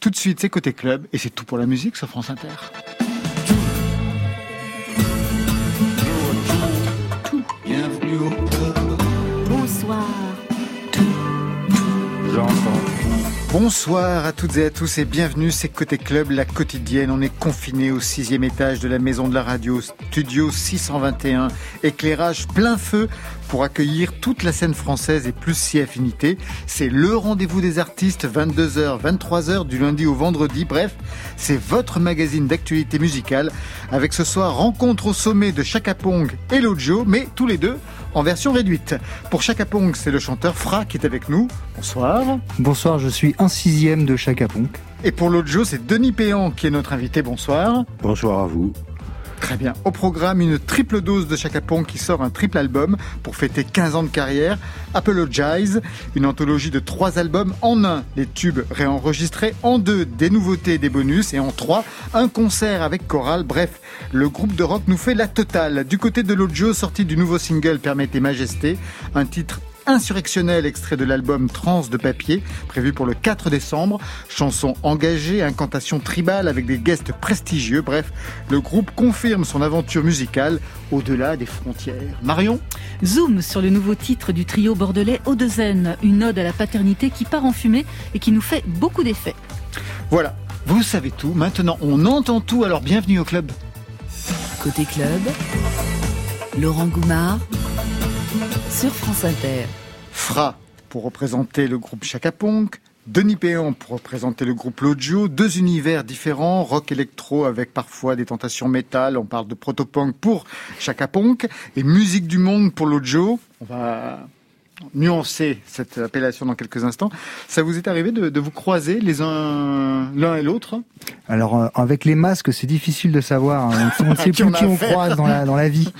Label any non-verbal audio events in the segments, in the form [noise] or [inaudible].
Tout de suite, c'est Côté Club et c'est tout pour la musique sur France Inter. Bonsoir. Bonsoir à toutes et à tous et bienvenue, c'est Côté Club, la quotidienne. On est confiné au sixième étage de la maison de la radio, studio 621, éclairage plein feu pour accueillir toute la scène française et plus si affinité. C'est le rendez-vous des artistes, 22h, 23h du lundi au vendredi. Bref, c'est votre magazine d'actualité musicale avec ce soir rencontre au sommet de Chaka Pong et Lojo, mais tous les deux en version réduite. Pour Chaka Pong, c'est le chanteur Fra qui est avec nous. Bonsoir. Bonsoir, je suis un sixième de Chaka Pong. Et pour l'audio, c'est Denis Péan qui est notre invité. Bonsoir. Bonsoir à vous. Très bien. Au programme, une triple dose de Chaka qui sort un triple album pour fêter 15 ans de carrière. Apologize, une anthologie de trois albums en un, les tubes réenregistrés, en deux, des nouveautés des bonus, et en trois, un concert avec chorale. Bref, le groupe de rock nous fait la totale. Du côté de l'audio, sortie du nouveau single Permettez Majesté, un titre insurrectionnel extrait de l'album Trans de papier, prévu pour le 4 décembre. Chanson engagée, incantation tribale avec des guests prestigieux. Bref, le groupe confirme son aventure musicale au-delà des frontières. Marion Zoom sur le nouveau titre du trio bordelais Odezen, une ode à la paternité qui part en fumée et qui nous fait beaucoup d'effets. Voilà, vous savez tout. Maintenant, on entend tout, alors bienvenue au club. Côté club, Laurent Goumard sur France Inter. Fra pour représenter le groupe Chaka Punk, Denis Péan pour représenter le groupe Lojo, deux univers différents, rock électro avec parfois des tentations métal, on parle de protopunk pour Chaka Punk et musique du monde pour Lojo. On va nuancer cette appellation dans quelques instants. Ça vous est arrivé de, de vous croiser les uns l'un et l'autre? Alors euh, avec les masques, c'est difficile de savoir. hein. [laughs] On ne sait Qui plus qui on croise dans la, dans la vie.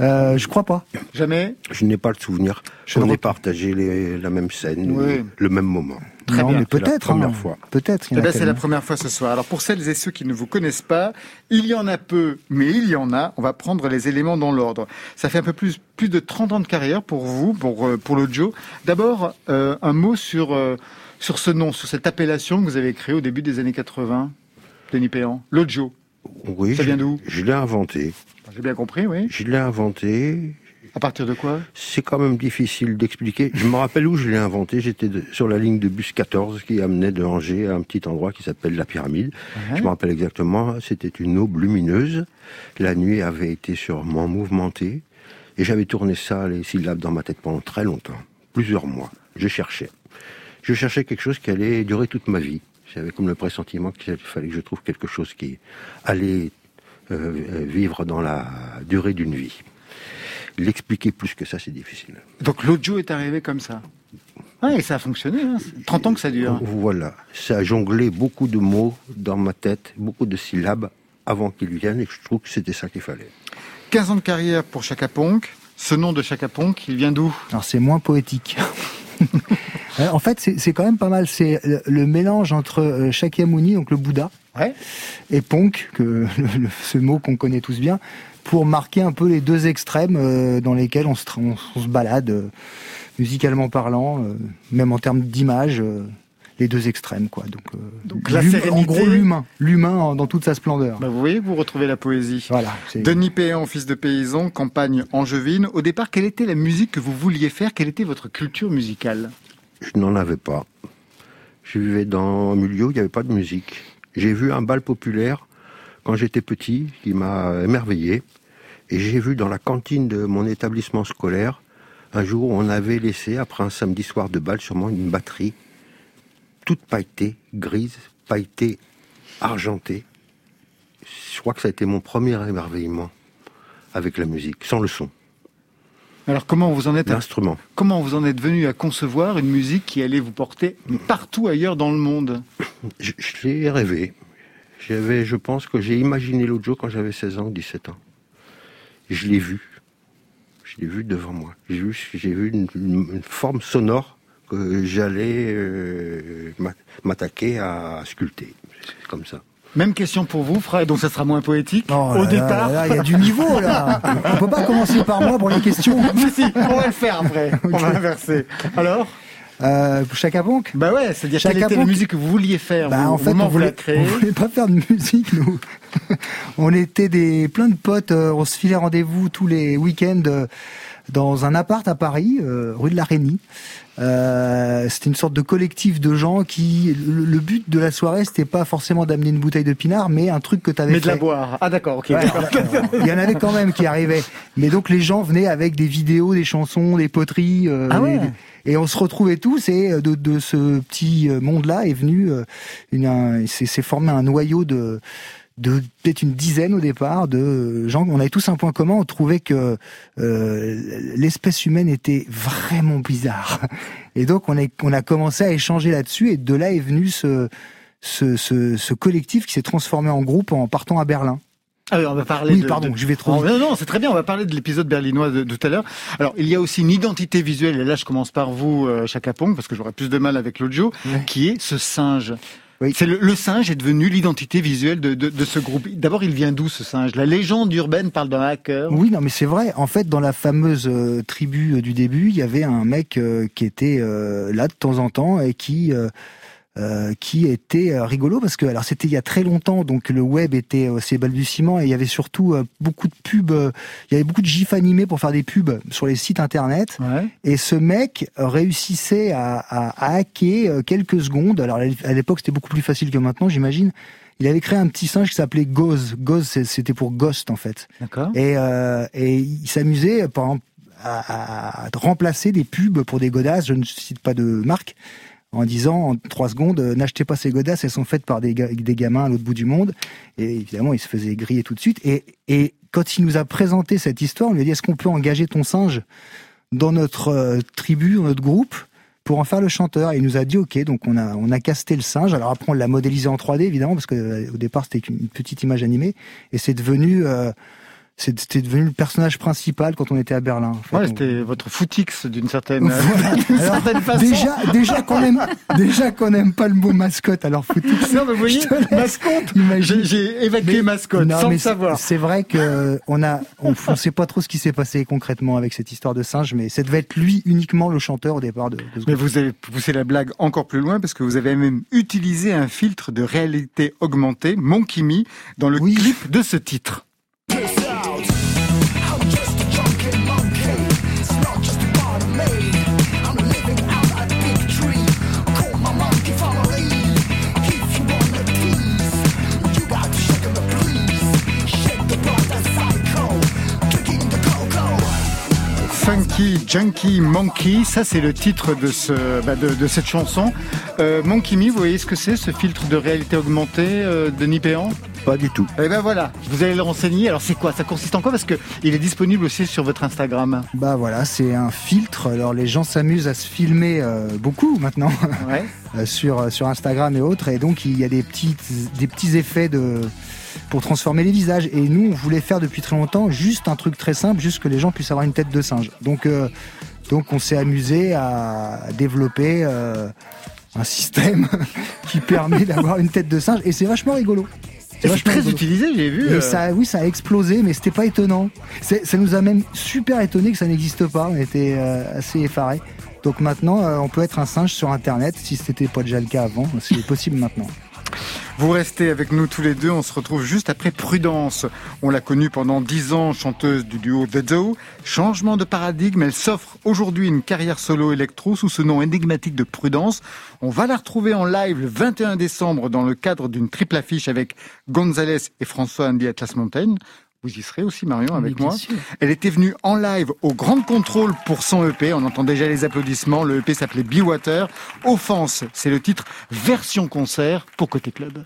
Euh, je crois pas. Jamais Je n'ai pas le souvenir Je qu'on le ait partagé les- la même scène, Oui. le même moment. Très non, bien. mais C'est la peut-être. première hein. fois. Peut-être. Eh ben, c'est la première fois ce soir. Alors pour celles et ceux qui ne vous connaissent pas, il y en a peu, mais il y en a. On va prendre les éléments dans l'ordre. Ça fait un peu plus, plus de 30 ans de carrière pour vous, pour, euh, pour le Joe. D'abord, euh, un mot sur, euh, sur ce nom, sur cette appellation que vous avez créée au début des années 80, Denis Péan. L'Ojo. Oui, Ça vient d'où? Je l'ai inventé. J'ai bien compris, oui. Je l'ai inventé. À partir de quoi? C'est quand même difficile d'expliquer. Je me rappelle où je l'ai inventé. J'étais sur la ligne de bus 14 qui amenait de Angers à un petit endroit qui s'appelle la Pyramide. Ouais. Je me rappelle exactement. C'était une aube lumineuse. La nuit avait été sûrement mouvementée. Et j'avais tourné ça, les syllabes dans ma tête pendant très longtemps. Plusieurs mois. Je cherchais. Je cherchais quelque chose qui allait durer toute ma vie. J'avais comme le pressentiment qu'il fallait que je trouve quelque chose qui allait vivre dans la durée d'une vie. L'expliquer plus que ça, c'est difficile. Donc l'Ojo est arrivé comme ça. Ouais, et ça a fonctionné. Hein. 30 ans que ça dure. Voilà, ça a jonglé beaucoup de mots dans ma tête, beaucoup de syllabes avant qu'ils viennent, et je trouve que c'était ça qu'il fallait. 15 ans de carrière pour Chaka Punk. Ce nom de Chaka Punk, il vient d'où? Alors c'est moins poétique. [laughs] Euh, en fait, c'est quand même pas mal. C'est le, mélange entre euh, Shakyamuni, donc le Bouddha, Ouais. et Punk, que le- le- ce mot qu'on connaît tous bien, pour marquer un peu les deux extrêmes euh, dans lesquels on se, tra- on, on se balade, euh, musicalement parlant, euh, même en termes d'image, euh, les deux extrêmes, quoi. Donc, euh, Donc, la l'hum- sérénité- en gros, l'humain, l'humain dans toute sa splendeur. Bah, vous voyez, vous retrouvez la poésie. Voilà. c'est- Denis Péan, fils de paysan, campagne angevine. Au départ, quelle était la musique que vous vouliez faire? Quelle était votre culture musicale? Je n'en avais pas. Je vivais dans un milieu où il n'y avait pas de musique. J'ai vu un bal populaire quand j'étais petit qui m'a émerveillé. Et j'ai vu dans la cantine de mon établissement scolaire, un jour, on avait laissé, après un samedi soir de bal, sûrement une batterie, toute pailletée, grise, pailletée, argentée. Je crois que ça a été mon premier émerveillement avec la musique, sans le son, Alors, comment vous en êtes l'instrument. comment vous en êtes venu à concevoir une musique qui allait vous porter partout ailleurs dans le monde? [clears throat] Je, je l'ai rêvé. J'avais, je pense que j'ai imaginé jour quand j'avais 16 ans ou 17 ans. Je l'ai vu. Je l'ai vu devant moi. J'ai vu, j'ai vu une, forme sonore que j'allais euh, m'a- m'attaquer à sculpter. C'est comme ça. Même question pour vous, frère. Donc, ça sera moins poétique. Oh Au là départ. il y a du niveau là. On peut pas commencer par moi pour les questions. [laughs] si, si, on va le faire après. [laughs] On va inverser. Alors Euh, Chaka Ponk Bah ouais, c'est-à-dire quelle était la musique que vous vouliez faire Bah, vous, en fait, on où vous la voulait, on voulait pas faire de musique, nous. [laughs] on était des plein de potes. euh, on se filait rendez-vous tous les week-ends euh, dans un appart à Paris, euh, rue de la Reynie. Euh, c'était une sorte de collectif de gens qui. Le, le but de la soirée, c'était pas forcément d'amener une bouteille de pinard, mais un truc que tu avais Mais de la boire. Ah d'accord, ok. Ouais, d'accord. Il y en avait quand même qui arrivaient. Mais donc les gens venaient avec des vidéos, des chansons, des poteries. euh, Ah ouais. et on se retrouvait tous et euh, de, de ce petit euh, monde-là est venu euh, une, un- s'est formé un noyau de de peut-être une dizaine au départ de gens. On avait tous un point commun. On trouvait que euh, l'espèce humaine était vraiment bizarre. Et donc on a on a commencé à échanger là-dessus et de là est venu ce ce, ce, ce collectif qui s'est transformé en groupe en partant à Berlin. Ah oui, on va parler Oui, de, pardon, de- je vais trop Oh, non, non, c'est très bien. On va parler de l'épisode berlinois de, de tout à l'heure. Alors, il y a aussi une identité visuelle, et là, je commence par vous, euh, Chaka Pong, parce que j'aurais plus de mal avec l'audio, qui est ce singe. Oui. C'est le, le singe est devenu l'identité visuelle de, de, de ce groupe. D'abord, il vient d'où ce singe? La légende urbaine parle d'un hacker. Oui, non, mais c'est vrai. En fait, dans la fameuse euh, tribu euh, du début, il y avait un mec euh, qui était euh, là de temps en temps et qui euh, euh, qui était euh, rigolo parce que alors c'était il y a très longtemps, donc le web était au ses balbutiements et il y avait surtout euh, beaucoup de pubs. euh, il y avait beaucoup de gifs animés pour faire des pubs sur les sites internet. Ouais. Et ce mec réussissait à, à, à hacker euh, quelques secondes. Alors à l'époque, c'était beaucoup plus facile que maintenant, j'imagine. Il avait créé un petit singe qui s'appelait Goz. Goz, c'était pour Ghost en fait. D'accord. Et, euh, et il s'amusait, par exemple, à, à remplacer des pubs pour des godasses, je ne cite pas de marque, en disant en trois secondes, euh, n'achetez pas ces godasses, elles sont faites par des, ga- des gamins à l'autre bout du monde. Et évidemment, il se faisait griller tout de suite. Et, quand il nous a présenté cette histoire, on lui a dit, est-ce qu'on peut engager ton singe dans notre euh, tribu, dans notre groupe pour en faire le chanteur? Et il nous a dit OK, donc on a on a casté le singe. Alors après on l'a modélisé en 3D évidemment parce que euh, au départ c'était une petite image animée et c'est devenu euh, c'était devenu le personnage principal quand on était à Berlin. en fait. Ouais, c'était votre footix d'une certaine, Voilà. [laughs] d'une Alors, certaine façon. déjà déjà qu'on aime déjà qu'on aime pas le mot mascotte alors footix. Non, mais vous voyez, mascotte. J'ai évacué Mais- mascotte Non, sans mais le c'est- savoir. C'est vrai que on a, on, on sait pas trop ce qui s'est passé concrètement avec cette histoire de singe, mais ça devait être lui uniquement le chanteur au départ de, de ce Mais groupe. vous avez poussé la blague encore plus loin parce que vous avez même utilisé un filtre de réalité augmentée, Monkey Me, dans le Oui. clip de ce titre. Funky Junkie Monkey, ça c'est le titre de, ce, bah, de, de cette chanson. Euh, Monkey Me, vous voyez ce que c'est, ce filtre de réalité augmentée euh, de Nipéan? Pas du tout. Eh ben voilà, vous allez le renseigner. Alors c'est quoi? Ça consiste en quoi? Parce que il est disponible aussi sur votre Instagram. Bah voilà, c'est un filtre. Alors les gens s'amusent à se filmer euh, beaucoup maintenant Ouais. [laughs] sur sur Instagram et autres, et donc il y a des petits des petits effets de pour transformer les visages. Et nous, on voulait faire depuis très longtemps juste un truc très simple, juste que les gens puissent avoir une tête de singe. Donc euh, donc on s'est amusé à développer euh, un système [laughs] qui permet d'avoir une tête de singe, et c'est vachement rigolo. C'est vachement très rigolo. utilisé, j'ai vu. Et euh, ça, oui, ça a explosé, mais c'était pas étonnant. Ça nous a même super étonné que ça n'existe pas. On était euh, assez effarés. Donc maintenant, on peut être un singe sur Internet. Si c'était pas déjà le cas avant, c'est possible maintenant. Vous restez avec nous tous les deux, on se retrouve juste après Prudence. On l'a connue pendant dix ans, chanteuse du duo The Doe. Changement de paradigme, elle s'offre aujourd'hui une carrière solo électro sous ce nom énigmatique de Prudence. On va la retrouver en live le 21 décembre dans le cadre d'une triple affiche avec Gonzalez et François Andy Atlas Mountain. Vous y serez aussi Marion avec moi. sûr. Elle était venue en live au Grand Contrôle pour son EP. On entend déjà les applaudissements. Le EP s'appelait Be Water. Offense, c'est le titre version concert pour Côté Club.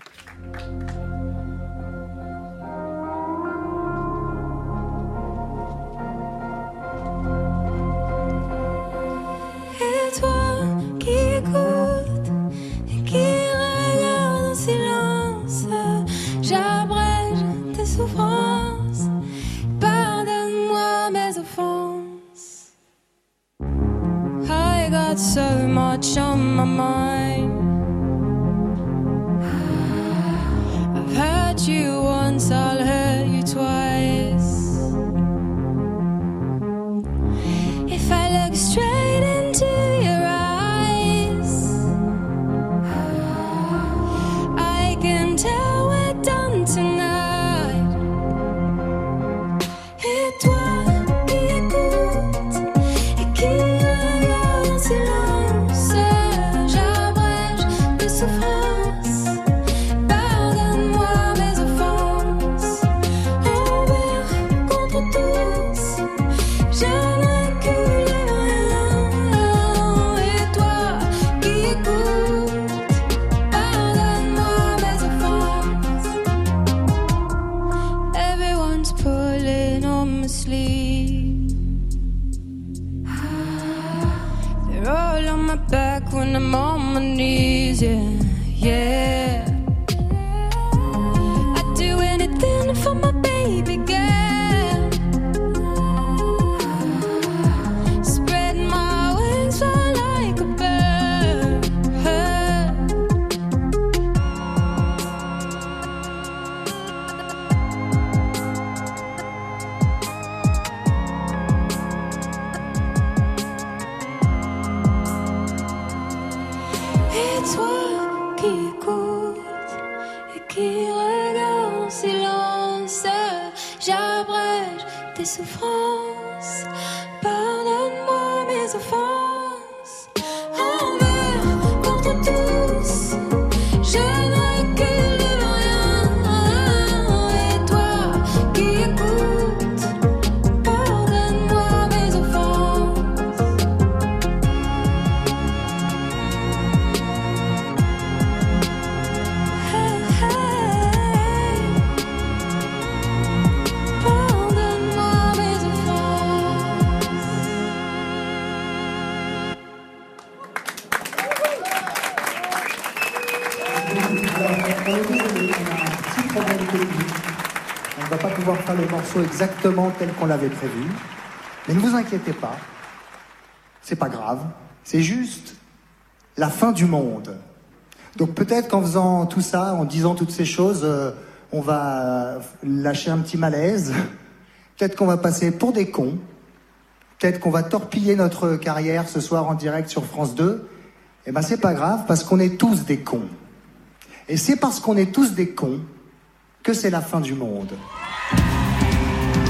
Et toi qui écoutes et qui regarde en silence, j'abrège tes souffrances. Offenses. I got so much on my mind. I've hurt you once, I'll hurt tel qu'on l'avait prévu. Mais ne vous inquiétez pas. C'est pas grave. C'est juste la fin du monde. Donc peut-être qu'en faisant tout ça, en disant toutes ces choses, euh, on va lâcher un petit malaise. Peut-être qu'on va passer pour des cons. Peut-être qu'on va torpiller notre carrière ce soir en direct sur France 2. Eh ben c'est pas grave parce qu'on est tous des cons. Et c'est parce qu'on est tous des cons que c'est la fin du monde.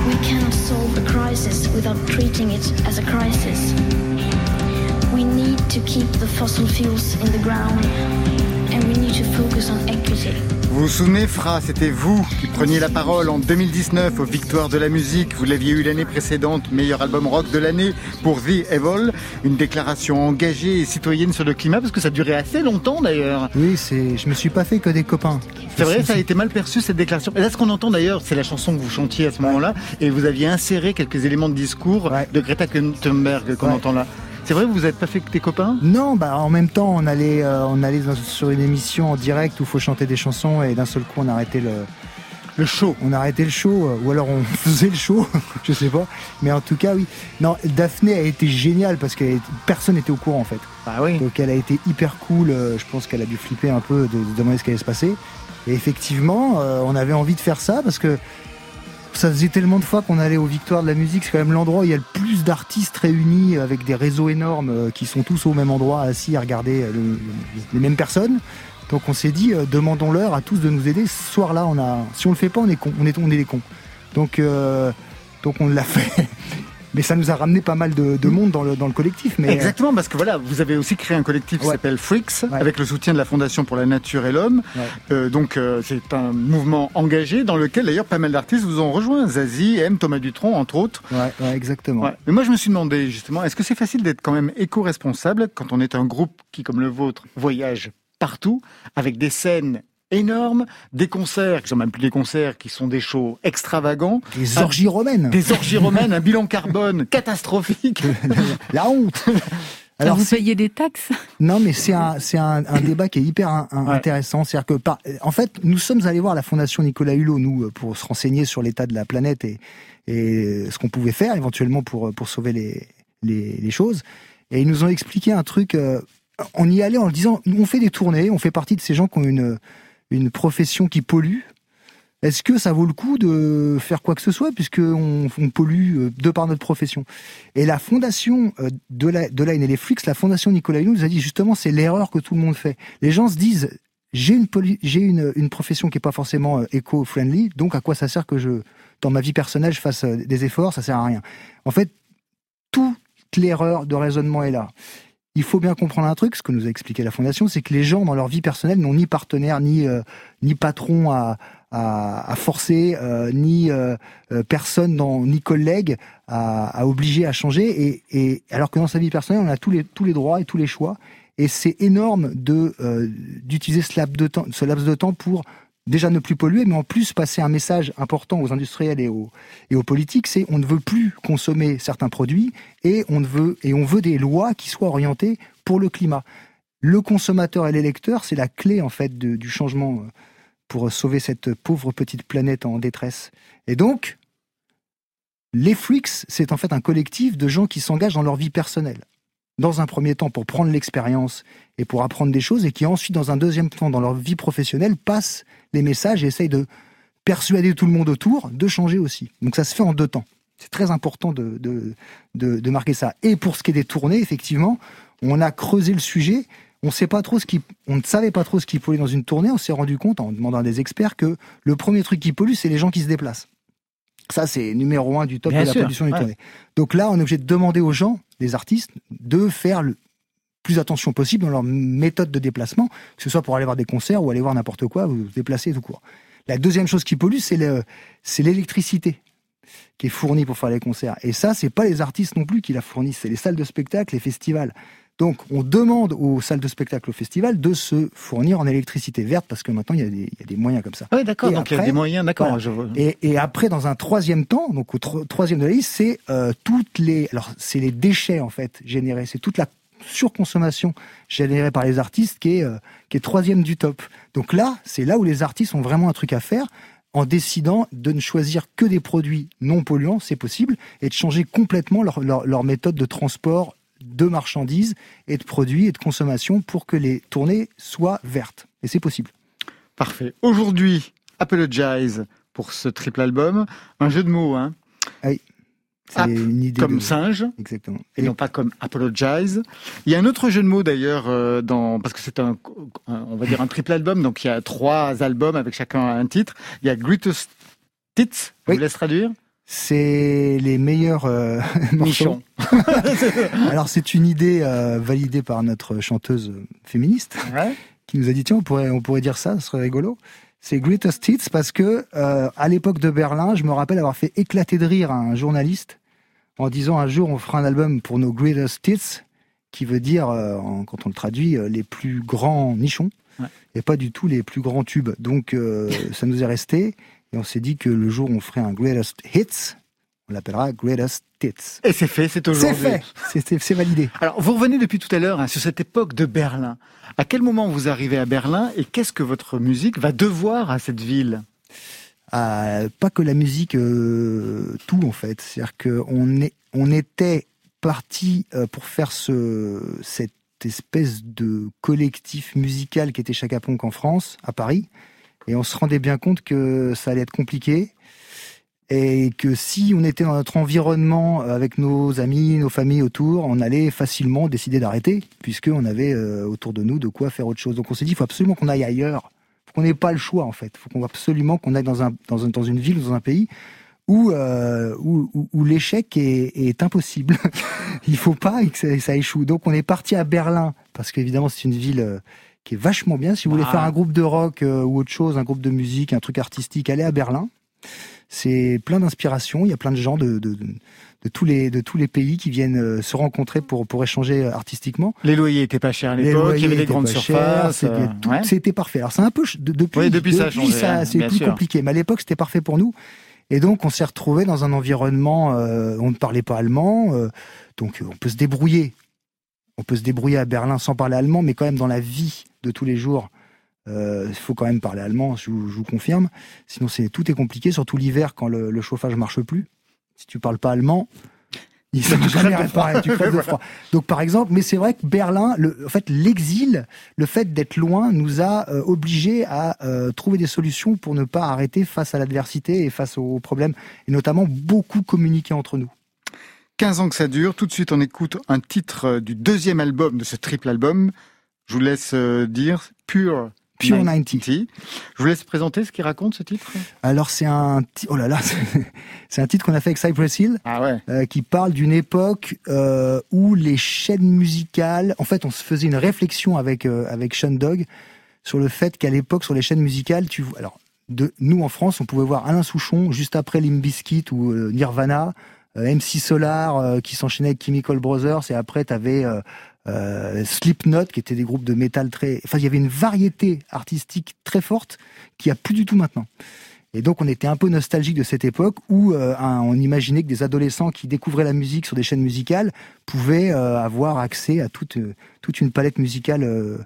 We cannot solve a crisis without treating it as a crisis. We need to keep the fossil fuels in the ground Vous vous souvenez, Fra, c'était vous qui preniez la parole en 2019 aux Victoires de la musique. Vous l'aviez eu l'année précédente, meilleur album rock de l'année pour The Evil. Une déclaration engagée et citoyenne sur le climat, parce que ça durait assez longtemps d'ailleurs. Oui, c'est. Je me suis pas fait que des copains. C'est vrai, ça a été mal perçu cette déclaration. Et là, ce qu'on entend d'ailleurs, c'est la chanson que vous chantiez à ce moment-là, et vous aviez inséré quelques éléments de discours Ouais. de Greta Thunberg qu'on Ouais. entend là. C'est vrai, vous n'êtes pas fait que tes copains? Non, bah en même temps, on allait, euh, on allait dans- sur une émission en direct où il faut chanter des chansons et d'un seul coup, on a arrêté le, Le show. on a arrêté le show, euh, ou alors on [laughs] faisait le show, [laughs] je sais pas. Mais en tout cas, oui. Non, Daphné a été géniale parce que personne n'était au courant en fait. Ah oui. Donc elle a été hyper cool. euh, Je pense qu'elle a dû flipper un peu de, de demander ce qui allait se passer. Et effectivement, euh, on avait envie de faire ça parce que ça faisait tellement de fois qu'on allait aux Victoires de la musique. C'est quand même l'endroit où il y a le plus d'artistes réunis avec des réseaux énormes euh, qui sont tous au même endroit, assis à regarder euh, le- le- les mêmes personnes. Donc on s'est dit, euh, demandons-leur à tous de nous aider. Ce soir-là, on a, si on le fait pas, on est con, on est, on est des cons. Donc, donc on l'a [laughs] fait. Mais ça nous a ramené pas mal de, de monde dans le, dans le collectif. Mais, euh, Exactement, parce que voilà, vous avez aussi créé un collectif qui s'appelle Freaks, Ouais. avec le soutien de la Fondation pour la Nature et l'Homme. Ouais. Euh, donc euh, c'est un mouvement engagé dans lequel d'ailleurs pas mal d'artistes vous ont rejoint. Zazie, M, Thomas Dutronc, entre autres. Ouais, exactement. Mais moi je me suis demandé justement, est-ce que c'est facile d'être quand même éco-responsable quand on est un groupe qui, comme le vôtre, voyage partout, avec des scènes énormes, des concerts qui sont même plus des concerts, qui sont des shows extravagants, Des orgies romaines. des orgies romaines, un bilan carbone [laughs] catastrophique. La honte. [laughs] Alors, vous payez des taxes? Non, mais c'est un, c'est un, un [laughs] débat qui est hyper un- un- Ouais. intéressant. C'est-à-dire que, par, en fait, nous sommes allés voir la Fondation Nicolas Hulot, nous, pour se renseigner sur l'état de la planète et, et ce qu'on pouvait faire éventuellement pour, pour sauver les, les, les choses. Et ils nous ont expliqué un truc. euh, on y allait en disant, on fait des tournées, on fait partie de ces gens qui ont une, une profession qui pollue. Est-ce que ça vaut le coup de faire quoi que ce soit puisque on, pollue euh, de par notre profession? Et la fondation euh, de la de Line et les Flix, la fondation Nicolas Hulot nous a dit justement c'est l'erreur que tout le monde fait. Les gens se disent j'ai une j'ai une, une profession qui est pas forcément euh, éco-friendly, donc à quoi ça sert que je dans ma vie personnelle je fasse des efforts? Ça sert à rien. En fait, toute l'erreur de raisonnement est là. Il faut bien comprendre un truc, ce que nous a expliqué la fondation, c'est que les gens dans leur vie personnelle n'ont ni partenaire ni euh, ni patron à à, à forcer, euh, ni euh, euh, personne, dans, ni collègue à, à obliger à changer. Et, et alors que dans sa vie personnelle, on a tous les tous les droits et tous les choix. Et c'est énorme de euh, d'utiliser ce laps de temps, ce laps de temps pour déjà ne plus polluer, mais en plus passer un message important aux industriels et aux et aux politiques, c'est on ne veut plus consommer certains produits et on ne veut et on veut des lois qui soient orientées pour le climat. Le consommateur et l'électeur, c'est la clé en fait du changement euh, pour sauver cette pauvre petite planète en détresse. Et donc, les Freaks, c'est en fait un collectif de gens qui s'engagent dans leur vie personnelle. Dans un premier temps pour prendre l'expérience et pour apprendre des choses, et qui ensuite, dans un deuxième temps, dans leur vie professionnelle, passent les messages et essayent de persuader tout le monde autour de changer aussi. Donc ça se fait en deux temps. C'est très important de, de, de, de marquer ça. Et pour ce qui est des tournées, effectivement, on a creusé le sujet. on sait pas trop ce qui, on ne savait pas trop ce qui pollue dans une tournée. On s'est rendu compte en demandant à des experts que le premier truc qui pollue, c'est les gens qui se déplacent. Ça, c'est numéro un du top Bien de la sûr, production d'une ouais. tournée. Donc là, on est obligé de demander aux gens, des artistes, de faire le plus attention possible dans leur méthode de déplacement, que ce soit pour aller voir des concerts ou aller voir n'importe quoi, vous vous déplacer tout court. La deuxième chose qui pollue, c'est le, c'est l'électricité qui est fournie pour faire les concerts. Et ça, c'est pas les artistes non plus qui la fournissent, c'est les salles de spectacle, les festivals. Donc, on demande aux salles de spectacle, aux festivals, de se fournir en électricité verte parce que maintenant, il y a des, il y a des moyens comme ça. Oui, d'accord. Donc il y a des moyens, d'accord. voilà. je vois. Et, et après, dans un troisième temps, donc au tro- troisième de la liste, c'est euh, toutes les, alors c'est les déchets en fait générés, c'est toute la surconsommation générée par les artistes qui est euh, qui est troisième du top. Donc là, c'est là où les artistes ont vraiment un truc à faire en décidant de ne choisir que des produits non polluants, c'est possible, et de changer complètement leur, leur, leur méthode de transport de marchandises et de produits et de consommation pour que les tournées soient vertes. Et c'est possible. Parfait. Aujourd'hui, Apologize pour ce triple album. Un jeu de mots, hein. C'est Ap, une idée Comme de... singe. Exactement. et non pas comme apologize. Il y a un autre jeu de mots d'ailleurs euh, dans parce que c'est un, un- on va dire un triple album donc il y a trois albums avec chacun un titre. Il y a Greatest Tits, je Oui. vous laisse traduire. C'est les meilleurs euh, [laughs] morceaux. [laughs] Alors c'est une idée euh, validée par notre chanteuse féministe Ouais. qui nous a dit tiens on pourrait on pourrait dire ça, ce serait rigolo. C'est Greatest Hits parce que euh, à l'époque de Berlin, je me rappelle avoir fait éclater de rire un journaliste en disant un jour on fera un album pour nos Greatest Hits qui veut dire euh, en- quand on le traduit euh, les plus grands nichons Ouais. et pas du tout les plus grands tubes. Donc euh, [laughs] ça nous est resté et on s'est dit que le jour où on ferait un Greatest Hits, on l'appellera Greatest Et c'est fait, c'est aujourd'hui. c'est- validé. Alors, vous revenez depuis tout à l'heure hein, sur cette époque de Berlin. À quel moment vous arrivez à Berlin et qu'est-ce que votre musique va devoir à cette ville? À pas que la musique, euh, tout en fait. C'est-à-dire qu'on est, on était parti euh, pour faire ce, cette espèce de collectif musical qui était Chaka Ponk en France, à Paris, et on se rendait bien compte que ça allait être compliqué. Et que si on était dans notre environnement euh, avec nos amis, nos familles autour, on allait facilement décider d'arrêter, puisqu'on avait euh, autour de nous de quoi faire autre chose. Donc on s'est dit, il faut absolument qu'on aille ailleurs faut qu'on n'ait pas le choix en fait. Il faut qu'on absolument qu'on aille dans un dans un- dans une ville ou dans un pays où euh, où, où- où l'échec est, est impossible. [laughs] Il faut pas que ça, ça échoue. Donc on est parti à Berlin parce qu'évidemment c'est une ville euh, qui est vachement bien. Si vous voulez Ah. faire un groupe de rock euh, ou autre chose, un groupe de musique, un truc artistique, allez à Berlin. C'est plein d'inspiration. Il y a plein de gens de, de, de, de tous les de tous les pays qui viennent euh, se rencontrer pour pour échanger euh, artistiquement. Les loyers étaient pas chers à Les l'époque, il y avait loyers des grandes surfaces. c'était euh, ouais. c'était parfait. Alors c'est un peu depuis, Oui, depuis ça hein, c'est plus sûr. compliqué. Mais à l'époque c'était parfait pour nous. Et donc on s'est retrouvé dans un environnement, euh, on ne parlait pas allemand, euh, donc on peut se débrouiller. On peut se débrouiller à Berlin sans parler allemand, mais quand même dans la vie de tous les jours, euh, il faut quand même parler allemand, je vous, je vous confirme. Sinon c'est tout est compliqué, surtout l'hiver quand le, le chauffage marche plus. Si tu parles pas allemand, il ne [laughs] jamais réparer, tu crèves de froid. [laughs] Donc par exemple, mais c'est vrai que Berlin, le, en fait, l'exil, le fait d'être loin, nous a euh, obligés à euh, trouver des solutions pour ne pas arrêter face à l'adversité et face aux problèmes, et notamment beaucoup communiquer entre nous. 15 ans que ça dure. Tout de suite, on écoute un titre du deuxième album de ce triple album. Je vous laisse dire Pure. Pure 90. 90. Je vous laisse présenter ce qu'il raconte ce titre. Alors c'est un, oh là là, [laughs] c'est un titre qu'on a fait avec Cypress Hill. Ah ouais. euh, qui parle d'une époque euh, où les chaînes musicales, en fait, on se faisait une réflexion avec euh, avec Sean Dog sur le fait qu'à l'époque sur les chaînes musicales, tu vois- alors de nous en France, on pouvait voir Alain Souchon juste après Limp Bizkit ou euh, Nirvana, MC Solar qui s'enchaînait avec Chemical Brothers et après t'avais euh, Slipknot qui étaient des groupes de métal très, enfin il y avait une variété artistique très forte qui a plus du tout maintenant. Et donc on était un peu nostalgique de cette époque où euh, on imaginait que des adolescents qui découvraient la musique sur des chaînes musicales pouvaient euh, avoir accès à toute euh, toute une palette musicale euh,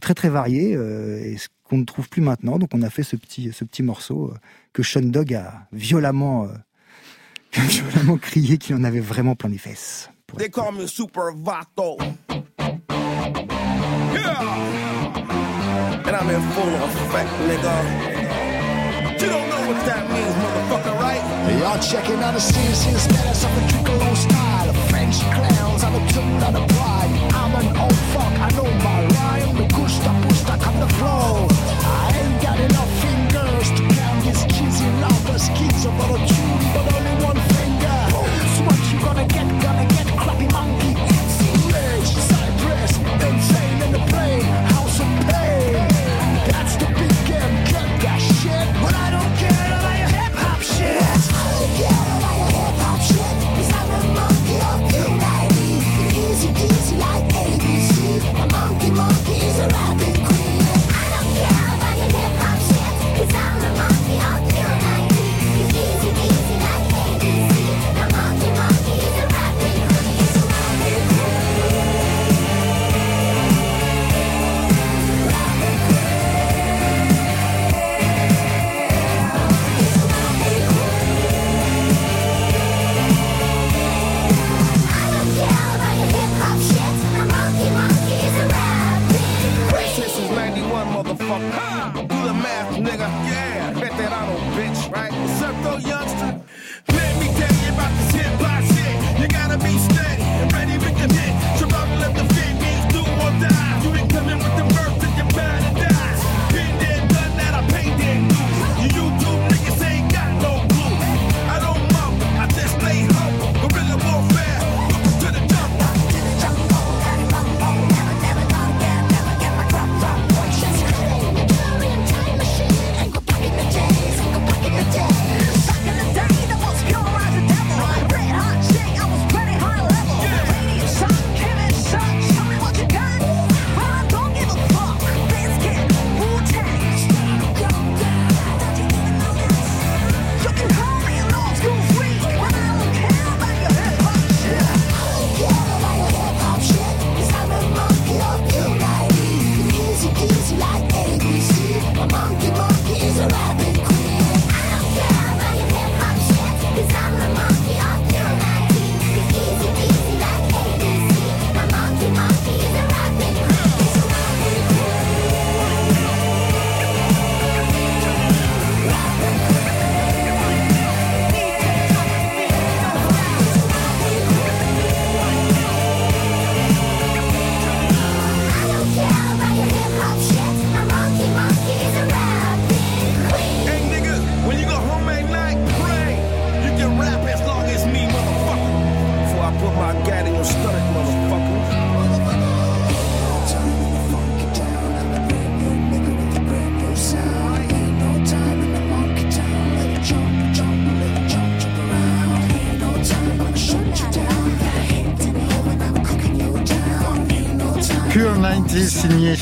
très très variée euh, et ce qu'on ne trouve plus maintenant. Donc on a fait ce petit ce petit morceau que Sean Dog a violemment [laughs] violemment crié qu'il en avait vraiment plein les fesses. Super Vato. Yeah! And I'm in full effect, nigga. You don't know what that means, motherfucker, right? Y'all checking out the the status of the Tricolo style. French clowns, I'm a tune, not a pride. I'm an old fuck, I know my rhyme. me gusta, gusta, come the flow.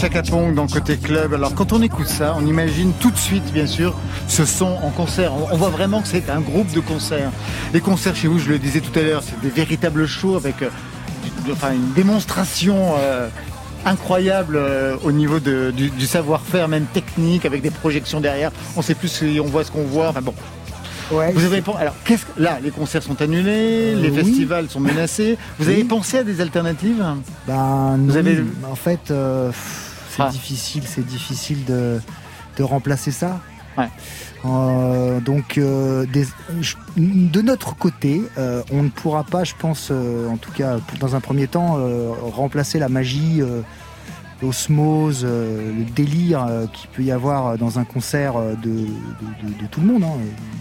Chaka Pong dans Côté Club. Alors quand on écoute ça, on imagine tout de suite, bien sûr, ce son en concert. On, on voit vraiment que c'est un groupe de concerts. Les concerts chez vous, je le disais tout à l'heure, c'est des véritables shows avec euh, du- enfin, une démonstration euh, incroyable euh, au niveau de- du, du savoir-faire, même technique, avec des projections derrière. On sait plus si on voit ce qu'on voit. Enfin bon. Ouais, Vous avez alors qu'est-ce que là les concerts sont annulés, les oui. festivals sont menacés. Vous avez pensé à des alternatives? Ben, Vous non, avez- en fait, euh, c'est Ah. difficile, c'est difficile de, de remplacer ça. Ouais. Euh, donc, euh, des- de notre côté, euh, on ne pourra pas, je pense, en tout cas dans un premier temps, remplacer la magie, l'osmose, le délire qu'il peut y avoir dans un concert de, de- de- de tout le monde, hein,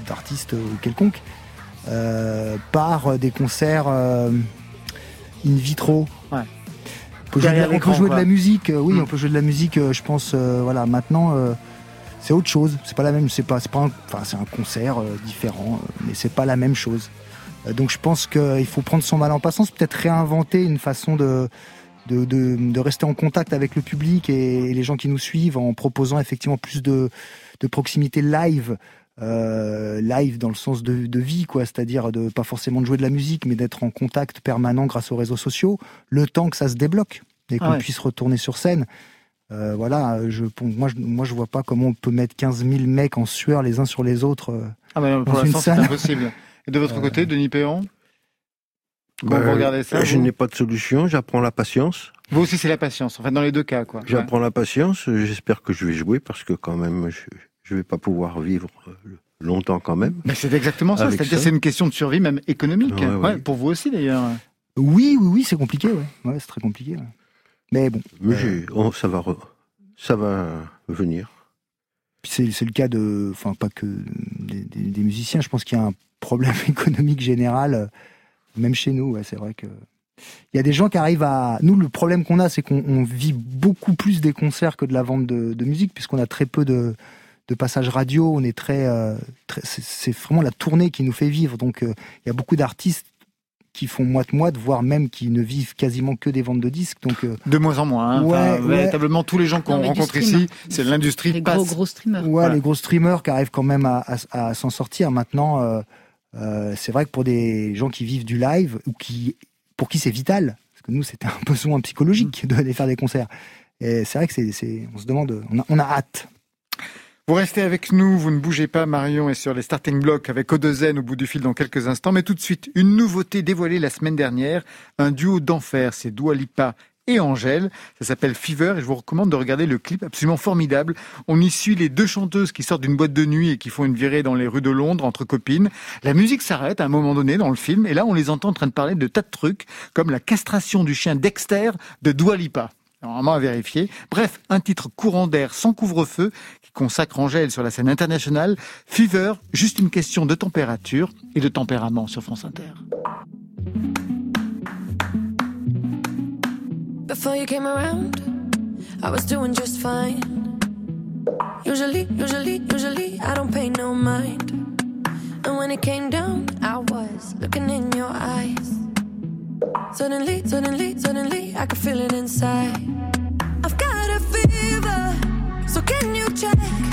d'artistes quelconques, par des concerts in vitro. On peut jouer, de la- on peut l'écran, jouer de quoi. la musique, oui, on peut jouer de la musique. je pense, euh, voilà, maintenant, euh, c'est autre chose. C'est pas la même, c'est pas, c'est pas, un, enfin, c'est un concert euh, différent, euh, mais c'est pas la même chose. Euh, donc, je pense qu'il faut prendre son mal en patience, peut-être réinventer une façon de de, de, de rester en contact avec le public et, les gens qui nous suivent en proposant effectivement plus de, de proximité live. Euh, live dans le sens de, de vie, quoi, c'est-à-dire de pas forcément de jouer de la musique, mais d'être en contact permanent grâce aux réseaux sociaux, le temps que ça se débloque et qu'on Ah ouais. puisse retourner sur scène. Euh, voilà, je, moi, je, moi, je vois pas comment on peut mettre 15 000 mecs en sueur les uns sur les autres. euh. Ah bah, pour l'instant, c'est impossible. Et de votre Euh, côté, Denis Péan? Quand Ben, vous regardez ça, je vous, n'ai pas de solution, j'apprends la patience. vous aussi, c'est la patience. En fait, dans les deux cas, quoi. Ouais. J'apprends la patience, j'espère que je vais jouer parce que quand même, je, je vais pas pouvoir vivre euh, longtemps quand même. Mais c'est exactement ça. C'est-à-dire, c'est une question de survie, même économique. Ouais, ouais. Ouais, pour vous aussi, d'ailleurs. Oui, oui, oui, c'est compliqué, ouais. Ouais, c'est très compliqué. ouais. Mais bon. Mais euh, oh, ça va, re- ça va venir. C'est le cas de, enfin pas que des, des- des musiciens. Je pense qu'il y a un problème [laughs] économique général, euh, même chez nous. ouais, c'est vrai que il y a des gens qui arrivent à. Nous, le problème qu'on a, c'est qu'on on vit beaucoup plus des concerts que de la vente de, de musique, puisqu'on a très peu de, de passages radio. On est très, euh, très- c'est- vraiment la tournée qui nous fait vivre. Donc, euh, il y a beaucoup d'artistes qui font moite-moite, voire même qui ne vivent quasiment que des ventes de disques. Donc, euh, De moins en moins. hein. Ouais, Enfin, ouais. Véritablement, tous les gens qu'on rencontre ici, c'est l'industrie Les passe. gros gros streamers. Ouais, Voilà. les gros streamers qui arrivent quand même à, à- à s'en sortir. Maintenant, euh, euh, c'est vrai que pour des gens qui vivent du live ou qui, pour qui c'est vital, parce que nous c'était un [laughs] besoin psychologique d'aller faire des concerts. Et c'est vrai que c'est, c'est- on se demande, on a, on a hâte. Vous restez avec nous, vous ne bougez pas, Marion est sur les starting blocks avec Odezen au bout du fil dans quelques instants. Mais tout de suite, une nouveauté dévoilée la semaine dernière, un duo d'enfer, c'est Dua Lipa et Angèle. Ça s'appelle Fever et je vous recommande de regarder le clip absolument formidable. On y suit les deux chanteuses qui sortent d'une boîte de nuit et qui font une virée dans les rues de Londres entre copines. La musique s'arrête à un moment donné dans le film et là on les entend en train de parler de tas de trucs comme la castration du chien Dexter de Dua Lipa. Normalement à vérifier. Bref, un titre courant d'air sans couvre-feu qui consacre Angèle sur la scène internationale. Fever, juste une question de température et de tempérament sur France Inter. Before you came around, I was doing just fine. Usually, usually, usually, I don't pay no mind. And when it came down, I was looking in your eyes. Suddenly, suddenly, suddenly, I can feel it inside. I've got a fever, so can you check?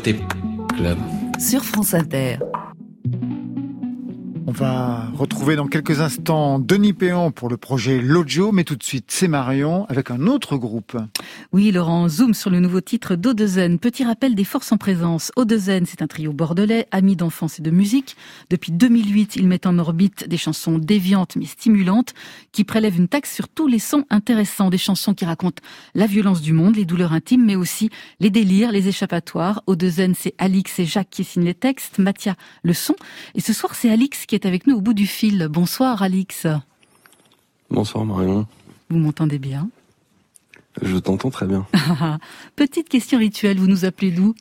Côté club. Sur France Inter. On va dans quelques instants Denis Péan pour le projet Lojo, mais tout de suite c'est Marion avec un autre groupe. Oui, Laurent, zoom sur le nouveau titre d'Odezen. Petit rappel des forces en présence. Odezen, c'est un trio bordelais, amis d'enfance et de musique. Depuis 2008, ils mettent en orbite des chansons déviantes mais stimulantes qui prélèvent une taxe sur tous les sons intéressants. Des chansons qui racontent la violence du monde, les douleurs intimes, mais aussi les délires, les échappatoires. Odezen, c'est Alix et Jacques qui signent les textes, Mathia le son. Et ce soir, c'est Alix qui est avec nous au bout du fil. Bonsoir, Alix. Bonsoir Marion, Vous m'entendez bien? Je t'entends très bien. [laughs] Petite question rituelle, vous nous appelez d'où?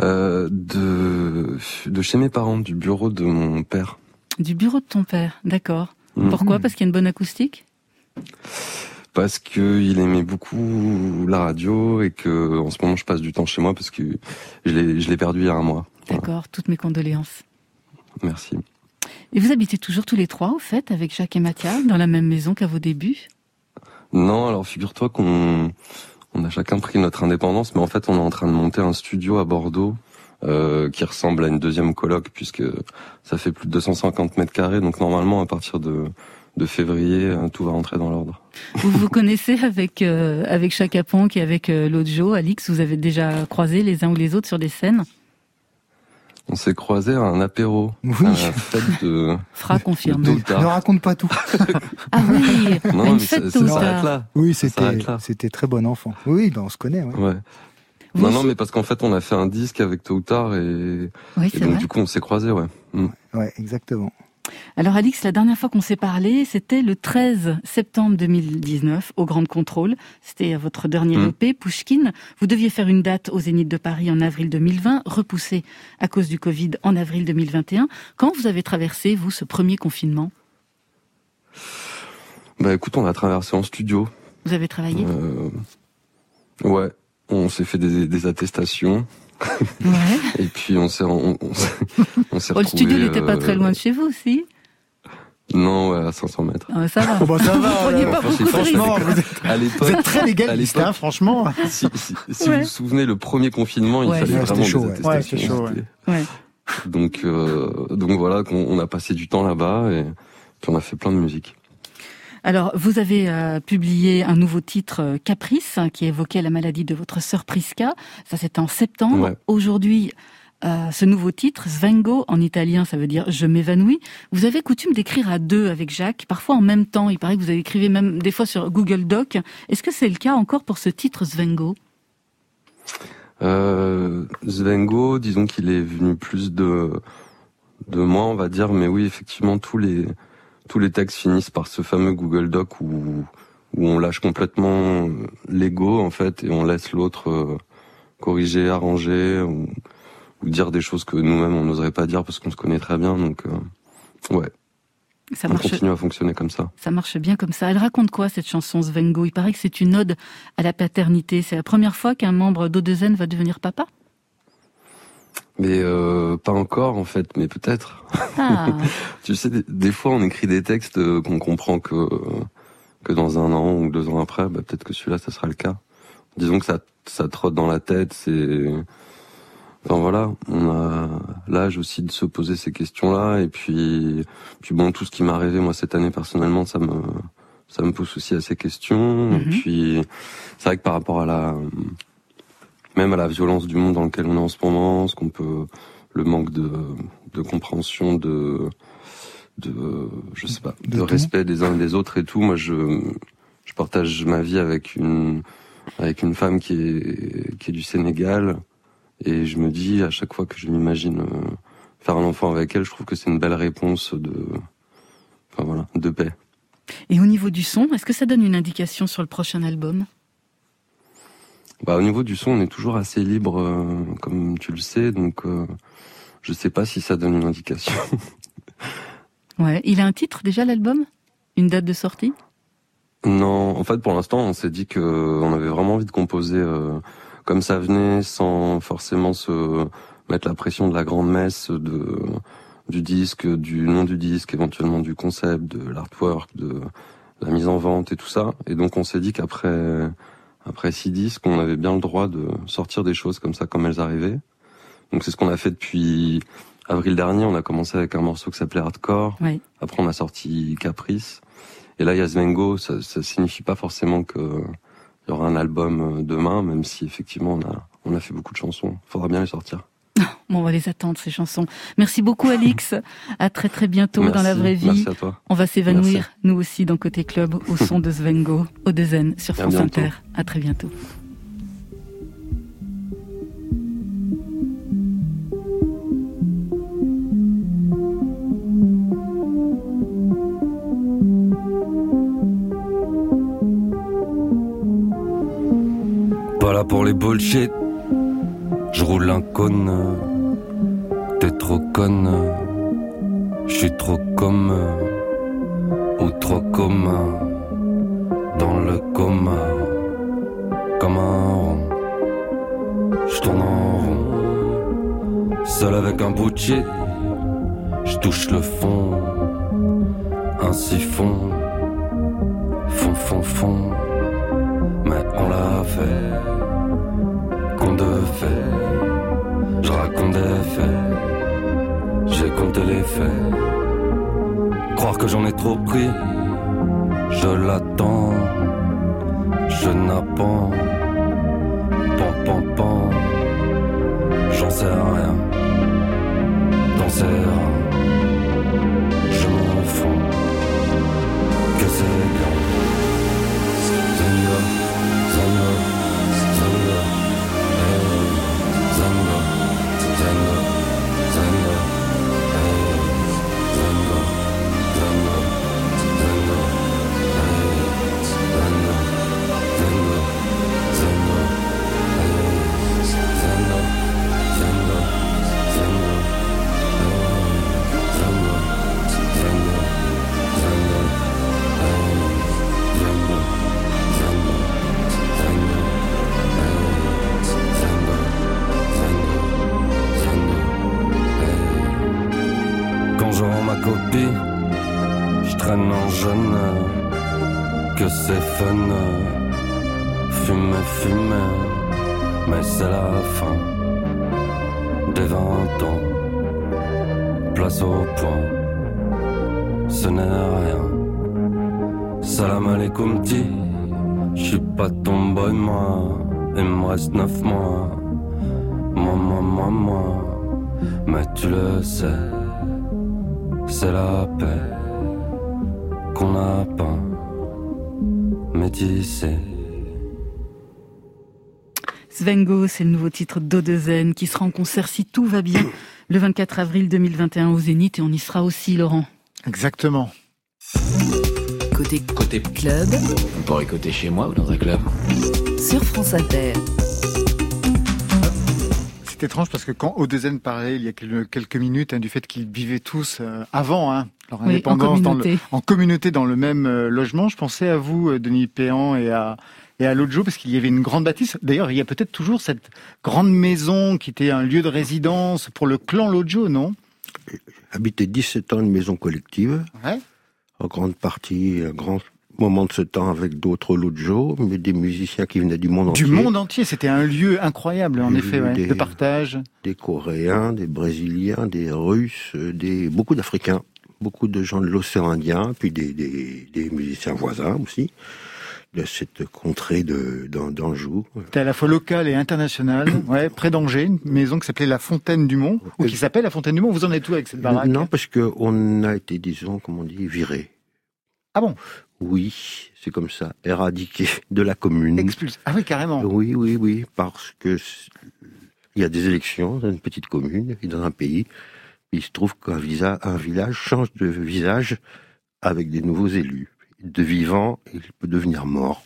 Euh, de, de chez mes parents, du bureau de mon père. Du bureau de ton père, d'accord. Mhm. Pourquoi? Parce qu'il y a une bonne acoustique? Parce que il aimait beaucoup la radio et que en ce moment je passe du temps chez moi parce que je l'ai, je l'ai perdu il y a un mois. D'accord, toutes mes condoléances. Merci. Et vous habitez toujours tous les trois, au fait, avec Jacques et Mathia, dans la même maison qu'à vos débuts? Non, alors figure-toi qu'on on a chacun pris notre indépendance, mais en fait on est en train de monter un studio à Bordeaux euh, qui ressemble à une deuxième coloc puisque ça fait plus de 250 mètres carrés. Donc normalement, à partir de, de février, euh, tout va rentrer dans l'ordre. Vous vous connaissez avec euh, avec Chaka Ponk et avec euh, Lojo, Alix? Vous avez déjà croisé les uns ou les autres sur des scènes? On s'est croisé à un apéro, Oui. à la fête de, [laughs] Fra ou Ne raconte pas tout. Ah oui, [laughs] Non, une mais fête ça, là. Oui, c'était c'était très bon enfant. Oui, ben on se connaît. Ouais. Ouais. Vous Non, non, mais parce qu'en fait, on a fait un disque avec Tôt ou Tard et, Oui, et donc vrai. du coup, on s'est croisés, ouais. Mm. ouais, exactement. Alors Alix, la dernière fois qu'on s'est parlé, c'était le 13 septembre 2019 au Grand Contrôle. C'était votre dernier Mm. EP, Pushkin. Vous deviez faire une date au Zénith de Paris en avril 2020, repoussée à cause du Covid en avril 2021. Quand vous avez traversé, vous, ce premier confinement? Bah écoute, on a traversé en studio. Vous avez travaillé Euh, ouais, on s'est fait des, des attestations Ouais. et puis on s'est on, on s'est on s'est Oh, le studio n'était pas euh, très loin de chez vous, si? Non, ouais, à 500 mètres. Ah, Ça va. Oh, bah, ça va, Vous pas beaucoup de Franchement, risques. vous êtes, À vous êtes très légaliste, hein, franchement. si, si, si Ouais. vous vous souvenez, le premier confinement, il Ouais. fallait Ouais, vraiment chaud, des ouais. attestations. Chaud. Donc, euh, donc voilà, qu'on on a passé du temps là-bas et puis on a fait plein de musique. Alors, vous avez euh, publié un nouveau titre, euh, Caprice, hein, qui évoquait la maladie de votre sœur Prisca. Ça, c'était en septembre. Ouais. Aujourd'hui, euh, ce nouveau titre, Svengo, en italien, ça veut dire je m'évanouis. Vous avez coutume d'écrire à deux avec Jacques, parfois en même temps. Il paraît que vous avez écrivé même des fois sur Google Doc. Est-ce que c'est le cas encore pour ce titre Svengo Euh, Svengo, disons qu'il est venu plus de de moi, on va dire, mais oui, effectivement, tous les tous les textes finissent par ce fameux Google Doc où où on lâche complètement l'ego en fait et on laisse l'autre euh, corriger, arranger ou, ou dire des choses que nous-mêmes on n'oserait pas dire parce qu'on se connaît très bien. Donc euh, ouais, Ça on marche, continue à fonctionner comme ça. ça marche bien comme ça. Elle raconte quoi cette chanson Svengo? Il paraît que c'est une ode à la paternité. C'est la première fois qu'un membre d'Odezen va devenir papa? Mais euh, pas encore en fait, mais peut-être. Ah, [laughs] Tu sais, des, des fois, on écrit des textes euh, qu'on comprend que que dans un an ou deux ans après, bah, peut-être que celui-là, ça sera le cas. Disons que ça ça trotte dans la tête. C'est enfin voilà, on a l'âge aussi de se poser ces questions-là. Et puis puis bon, tout ce qui m'est arrivé moi cette année personnellement, ça me ça me pousse aussi à ces questions. Et Mhm. puis c'est vrai que par rapport à la même à la violence du monde dans lequel on est en ce moment, ce qu'on peut le manque de, de compréhension, de, de, je sais pas, De respect des uns et des autres et tout. Moi, je, je partage ma vie avec une, avec une femme qui est, qui est du Sénégal, et je me dis à chaque fois que je m'imagine euh, faire un enfant avec elle, je trouve que c'est une belle réponse de, enfin voilà, de paix. Et au niveau du son, est-ce que ça donne une indication sur le prochain album? Bah, au niveau du son, on est toujours assez libre, euh, comme tu le sais, donc euh, je sais pas si ça donne une indication. [laughs] Ouais. Il a un titre déjà l'album? Une date de sortie? Non, en fait, pour l'instant, on s'est dit que on avait vraiment envie de composer euh, comme ça venait, sans forcément se mettre la pression de la grande messe, de du disque, du nom du disque, éventuellement du concept, de l'artwork, de la mise en vente et tout ça. Et donc, on s'est dit qu'après après six disques, on avait bien le droit de sortir des choses comme ça, comme elles arrivaient. Donc, c'est ce qu'on a fait depuis avril dernier. On a commencé avec un morceau qui s'appelait Hardcore. Oui. Après, on a sorti Caprice. Et là, il y a Svengo. Ça, ça signifie pas forcément que il y aura un album euh, demain, même si effectivement on a on a fait beaucoup de chansons. Faudra bien les sortir. [laughs] Bon, on va les attendre, ces chansons. Merci beaucoup, Alix. À très très bientôt dans la vraie vie. Merci à toi. On va s'évanouir, Merci. nous aussi, dans Côté Club, au son de Svengo, au Dezen, sur France. Inter. À très bientôt. Pas là pour les bullshit. Je roule un cône. T'es trop conne. Je suis trop comme. Ou trop commun. Dans le coma. Comme un rond. Je tourne en rond. Seul avec un bout de shit. Je touche le fond. Un siphon. Fond, fond, fond mais on l'a fait. Qu'on de fait, je j'ai compté les faits. Croire que j'en ai trop pris, je l'attends, je n'apprends, pan pan pan, j'en sais rien, dans ses reins, je m'en fous, que c'est bien. Zango, zango, Svengo, c'est le nouveau titre d'Odezen qui sera en concert si tout va bien le 24 avril 2021 au Zénith et on y sera aussi, Laurent. Exactement. Côté Côté club On pourrait côté chez moi ou dans un club. sur France Inter. C'est étrange parce que quand Odezen parlait il y a quelques minutes hein, du fait qu'ils vivaient tous euh, avant hein, leur Oui, en indépendance dans le- communauté. en communauté dans le même euh, logement, je pensais à vous, euh, Denis Péan, et à et à Lojo parce qu'il y avait une grande bâtisse. D'ailleurs, il y a peut-être toujours cette grande maison qui était un lieu de résidence pour le clan Lojo, non? Habité 17 ans une maison collective, Ouais. en grande partie, un grand moment de ce temps avec d'autres Lojo, mais des musiciens qui venaient du monde Du entier. monde entier, c'était un lieu incroyable, en effet, ouais, des- de partage. Des Coréens, des Brésiliens, des Russes, des beaucoup d'Africains, beaucoup de gens de l'océan Indien, puis des, des, des musiciens voisins aussi, de cette contrée de d'Anjou. C'était à la fois local et international, [coughs] ouais, près d'Angers, une maison qui s'appelait la Fontaine du Mont, ou qui s'appelle la Fontaine du Mont. Vous en êtes où avec cette baraque? Non, parce que on a été, disons, comment on dit, viré. Ah bon? Oui, c'est comme ça, éradiqué de la commune. Expulsé. Ah oui, carrément. Oui, oui, oui, parce que il y a des élections dans une petite commune et dans un pays. Il se trouve qu'un visa- un village change de visage avec des nouveaux élus. De vivant, il peut devenir mort.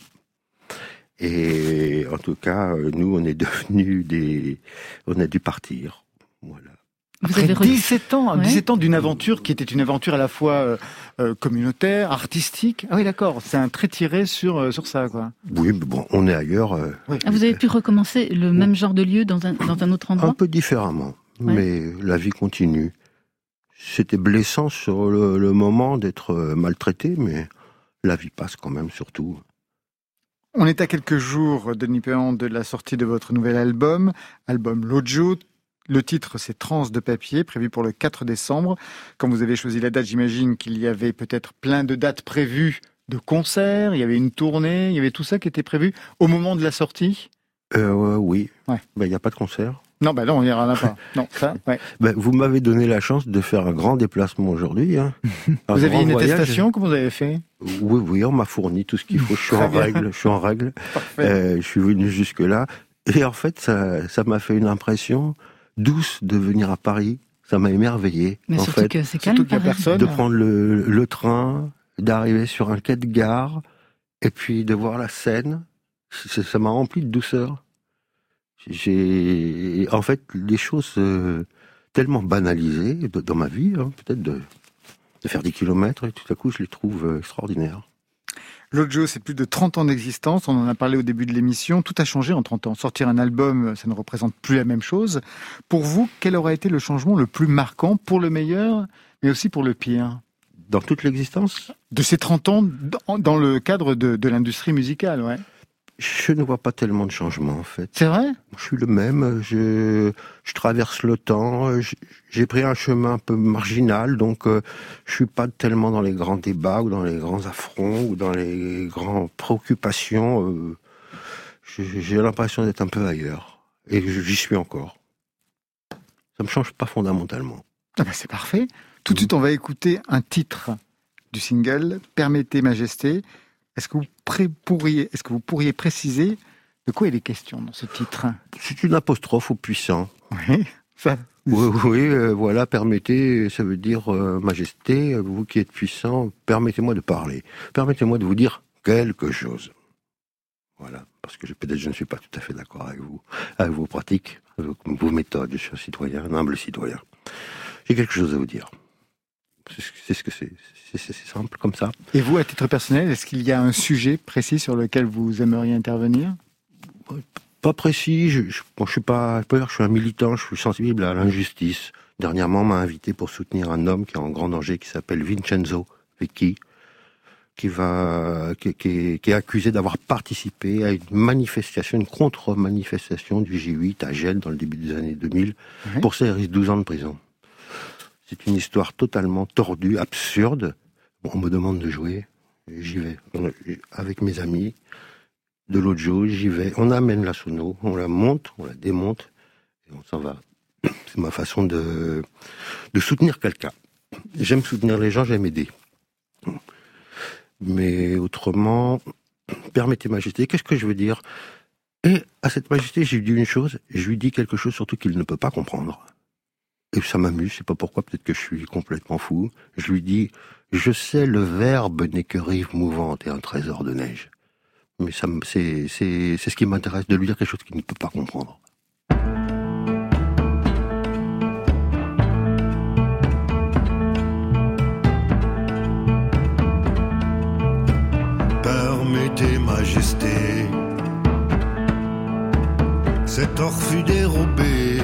Et en tout cas, euh, nous, on est devenus des, on a dû partir. Voilà. Vous Après avez re- 17 ans, Ouais. 17 ans d'une aventure qui était une aventure à la fois euh, euh, communautaire, artistique. Ah oui, d'accord. C'est un trait tiré sur euh, sur ça, quoi. Oui, mais bon, on est ailleurs. euh, Ah, vous avez pu recommencer le même genre de lieu dans un, dans un autre Un endroit peu différemment, Ouais. mais la vie continue. C'était blessant sur le, le moment d'être maltraité, mais la vie passe quand même surtout. On est à quelques jours, Denis Péan, de la sortie de votre nouvel album, album Lojo. Le titre, c'est Trans de papier, prévu pour le 4 décembre. Quand vous avez choisi la date, j'imagine qu'il y avait peut-être plein de dates prévues de concerts, il y avait une tournée, il y avait tout ça qui était prévu au moment de la sortie? Euh, oui, il Ouais. n'y a pas de concert. Non, bah non, il n'y en a pas. Non, ça, ouais. Ben, vous m'avez donné la chance de faire un grand déplacement aujourd'hui. Hein. [laughs] Vous aviez grand une voyage. attestation, comment vous avez fait? Oui, oui, on m'a fourni tout ce qu'il faut. Je suis en règle. Je suis en règle. [laughs] Parfait. Euh, je suis venu jusque là. Et en fait, ça, ça m'a fait une impression douce de venir à Paris. Ça m'a émerveillé. Mais en surtout fait. que c'est Surtout calme. Paris. personne. de prendre le, le train, d'arriver sur un quai de gare, et puis de voir la Seine. Ça m'a rempli de douceur. J'ai, en fait, les choses euh, tellement banalisées de- dans ma vie, hein, peut-être de, de faire des kilomètres, et tout à coup, je les trouve euh, extraordinaires. Lojo, c'est plus de 30 ans d'existence. On en a parlé au début de l'émission. Tout a changé en 30 ans. Sortir un album, ça ne représente plus la même chose. Pour vous, quel aura été le changement le plus marquant pour le meilleur, mais aussi pour le pire? Dans toute l'existence, De ces 30 ans, dans- dans le cadre de, de l'industrie musicale, ouais. Je ne vois pas tellement de changement en fait. C'est vrai? Je suis le même, je, je traverse le temps, j'ai pris un chemin un peu marginal, donc euh, je suis pas tellement dans les grands débats ou dans les grands affronts ou dans les grandes préoccupations. euh, j'ai l'impression d'être un peu ailleurs. Et j'y suis encore. Ça me change pas fondamentalement. Ah bah, c'est parfait. Tout de suite, on va écouter un titre du single, Permettez Majesté. Est-ce que vous pré- pourriez, est-ce que vous pourriez préciser de quoi il est question dans ce titre? C'est une apostrophe au puissant. Oui, ça. Oui, oui, euh, voilà, permettez, ça veut dire euh, majesté, vous qui êtes puissant, permettez-moi de parler. Permettez-moi de vous dire quelque chose. Voilà, parce que peut-être je ne suis pas tout à fait d'accord avec vous, avec vos pratiques, avec vos méthodes. Je suis un citoyen, un humble citoyen. J'ai quelque chose à vous dire. C'est ce- que c'est. C'est simple comme ça. Et vous, à titre personnel, est-ce qu'il y a un sujet précis sur lequel vous aimeriez intervenir? Pas précis, je, je, bon, je suis pas, je dire suis un militant, je suis sensible à l'injustice. Dernièrement, on m'a invité pour soutenir un homme qui est en grand danger, qui s'appelle Vincenzo Vecchi, qui va, qui, qui est, qui est accusé d'avoir participé à une manifestation, une contre-manifestation du J8 à Gênes dans le début des années 2000. Ouais. Pour ça, il risque 12 ans de prison. C'est une histoire totalement tordue, absurde. On me demande de jouer, j'y vais. On- Avec mes amis, de jour, j'y vais. On amène la sono, on la monte, on la démonte, et on s'en va. [clears throat] C'est ma façon de, de soutenir quelqu'un. J'aime soutenir les gens, j'aime aider. Mais autrement, [clears throat] permettez majesté, qu'est-ce que je veux dire? Et à cette majesté, j'ai dit une chose, je lui dis quelque chose surtout qu'il ne peut pas comprendre. Et ça m'amuse, je sais pas pourquoi, peut-être que je suis complètement fou. Je lui dis, je sais, le verbe n'est que rive mouvante et un trésor de neige. Mais c'est, ce qui m'intéresse, de lui dire quelque chose qu'il ne peut pas comprendre. Permettez, Majesté, cet or fut dérobé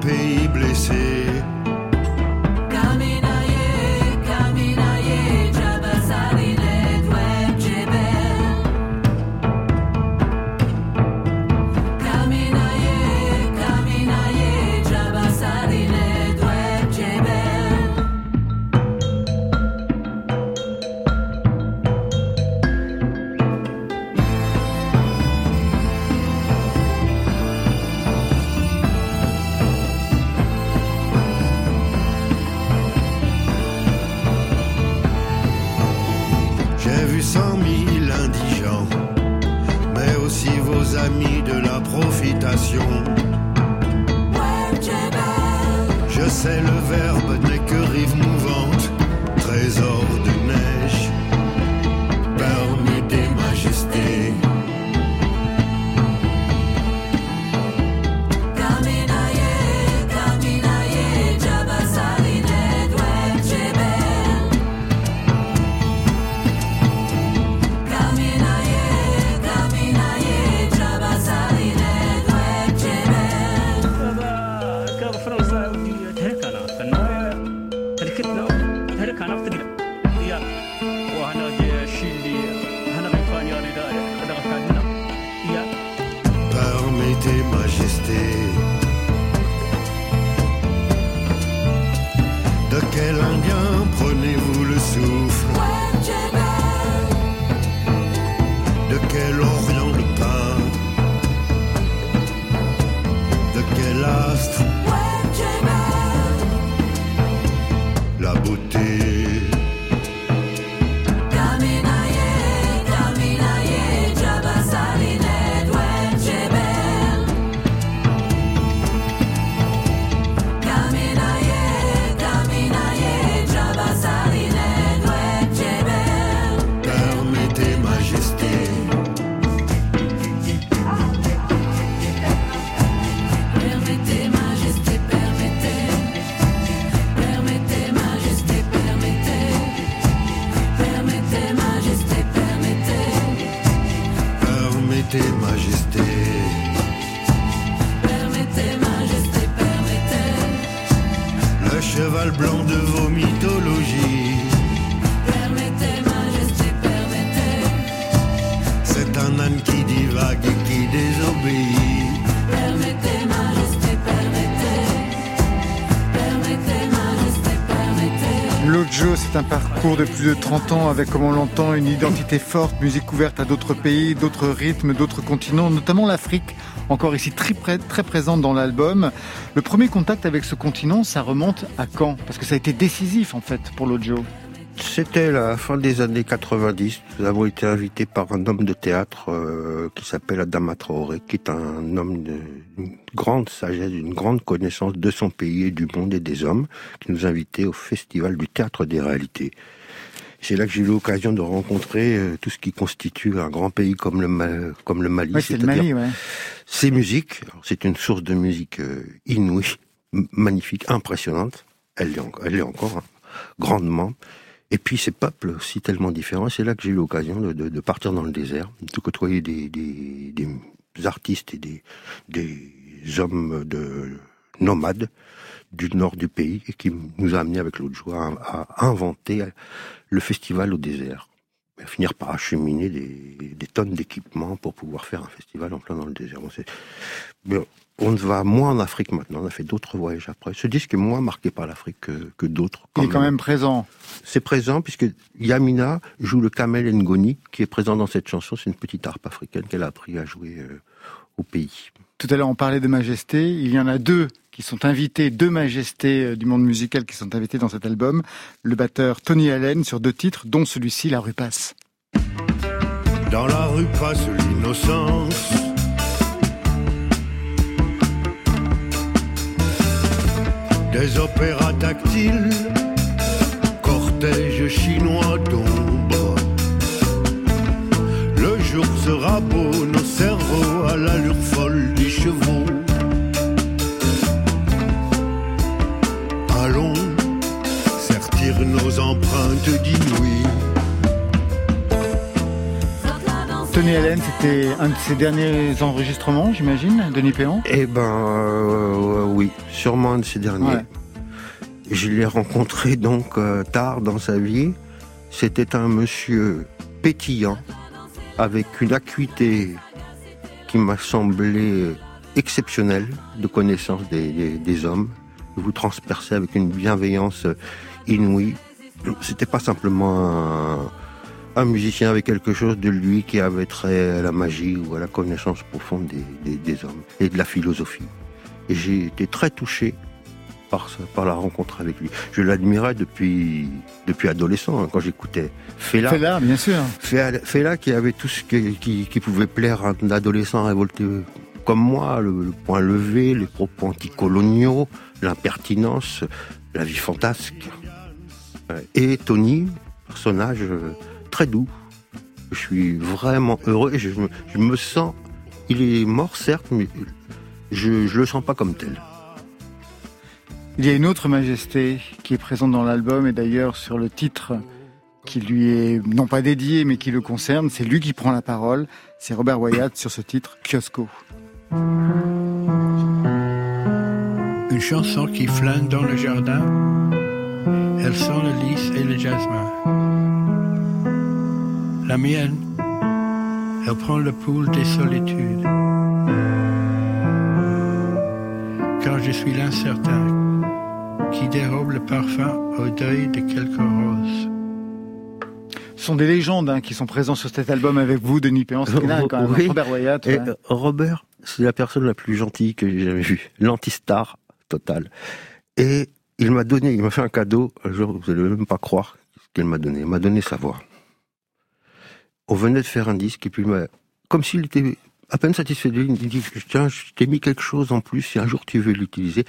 pays blessé. Parcours de plus de 30 ans avec, comme on l'entend, une identité forte, musique ouverte à d'autres pays, d'autres rythmes, d'autres continents, notamment l'Afrique, encore ici très, très présente dans l'album. Le premier contact avec ce continent, ça remonte à quand? Parce que ça a été décisif en fait pour l'Ojo. C'était la fin des années 90. Nous avons été invités par un homme de théâtre euh, qui s'appelle Adama Traoré, qui est un homme grande sagesse, d'une grande connaissance de son pays et du monde et des hommes, qui nous invitait au Festival du Théâtre des Réalités. C'est là que j'ai eu l'occasion de rencontrer euh, tout ce qui constitue un grand pays comme le, comme le Mali. Ouais, c'est le c'est-à-dire Mali, ouais. ces musiques, c'est une source de musique euh, inouïe, magnifique, impressionnante. Elle l'est, elle l'est encore, hein, grandement. Et puis ces peuples aussi tellement différents. C'est là que j'ai eu l'occasion de, de- de partir dans le désert, de côtoyer des, des- des artistes et des, des hommes de nomades du nord du pays et qui nous a amené avec l'autre joie à, inventer le festival au désert. Finir par acheminer des, tonnes d'équipements pour pouvoir faire un festival en plein dans le désert. On va moins en Afrique maintenant, on a fait d'autres voyages après. Ce disque est moins marqué par l'Afrique que, que d'autres. Il est quand même présent. C'est présent puisque Yamina joue le Kamel Ngoni qui est présent dans cette chanson. C'est une petite harpe africaine qu'elle a appris à jouer euh, au pays. Tout à l'heure, on parlait de majesté. Il y en a deux qui sont invités, deux majestés euh, du monde musical qui sont invités dans cet album. Le batteur Tony Allen sur deux titres, dont celui-ci, La rue passe. Dans la rue passe l'innocence. Des opéras tactiles, cortège chinois d'ombre. Le jour sera beau, nos cerveaux à l'allure folle des chevaux. Allons sertir nos empreintes Tony Allen, c'était un de ses derniers enregistrements, j'imagine, Denis Péan Eh ben, euh, oui, sûrement un de ces derniers. Ouais. Je l'ai rencontré donc euh, tard dans sa vie. C'était un monsieur pétillant, avec une acuité qui m'a semblé exceptionnelle de connaissance des, des- des hommes. Il vous transperçait avec une bienveillance inouïe. C'était pas simplement un, un musicien avec quelque chose de lui qui avait trait à la magie ou à la connaissance profonde des, des- des hommes et de la philosophie. Et j'ai été très touché par, ça- par la rencontre avec lui. Je l'admirais depuis, depuis adolescent, hein, quand j'écoutais Fela. Fela, bien sûr. Fela, Fela qui avait tout ce qui, qui, qui pouvait plaire à un adolescent révolté comme moi, le, le point levé, les propos anticoloniaux, l'impertinence, la vie fantasque. Et Tony, personnage euh, très doux. Je suis vraiment heureux et je, me- je me sens... Il est mort, certes, mais je ne le sens pas comme tel. Il y a une autre majesté qui est présente dans l'album et d'ailleurs sur le titre qui lui est non pas dédié mais qui le concerne, c'est lui qui prend la parole, c'est Robert Wyatt sur ce titre Kiosco. Une chanson qui flâne dans le jardin. Elle sent le lys et le jasmin. La mienne, elle prend le pouls des solitudes. Car je suis l'incertain qui dérobe le parfum au deuil de quelques roses. Ce sont des légendes hein, qui sont présentes sur cet album avec vous, Denis Péan, c'est dingue quand même. Oui. Robert Wyatt. Ouais. euh, Robert, c'est la personne la plus gentille que j'ai jamais vue. L'anti-star total. Et il m'a donné, il m'a fait un cadeau. Un jour, vous allez même pas croire ce qu'il m'a donné. Il m'a donné sa voix. On venait de faire un disque et puis il m'a- comme s'il était à peine satisfait de lui, il dit tiens, je t'ai mis quelque chose en plus si un jour tu veux l'utiliser.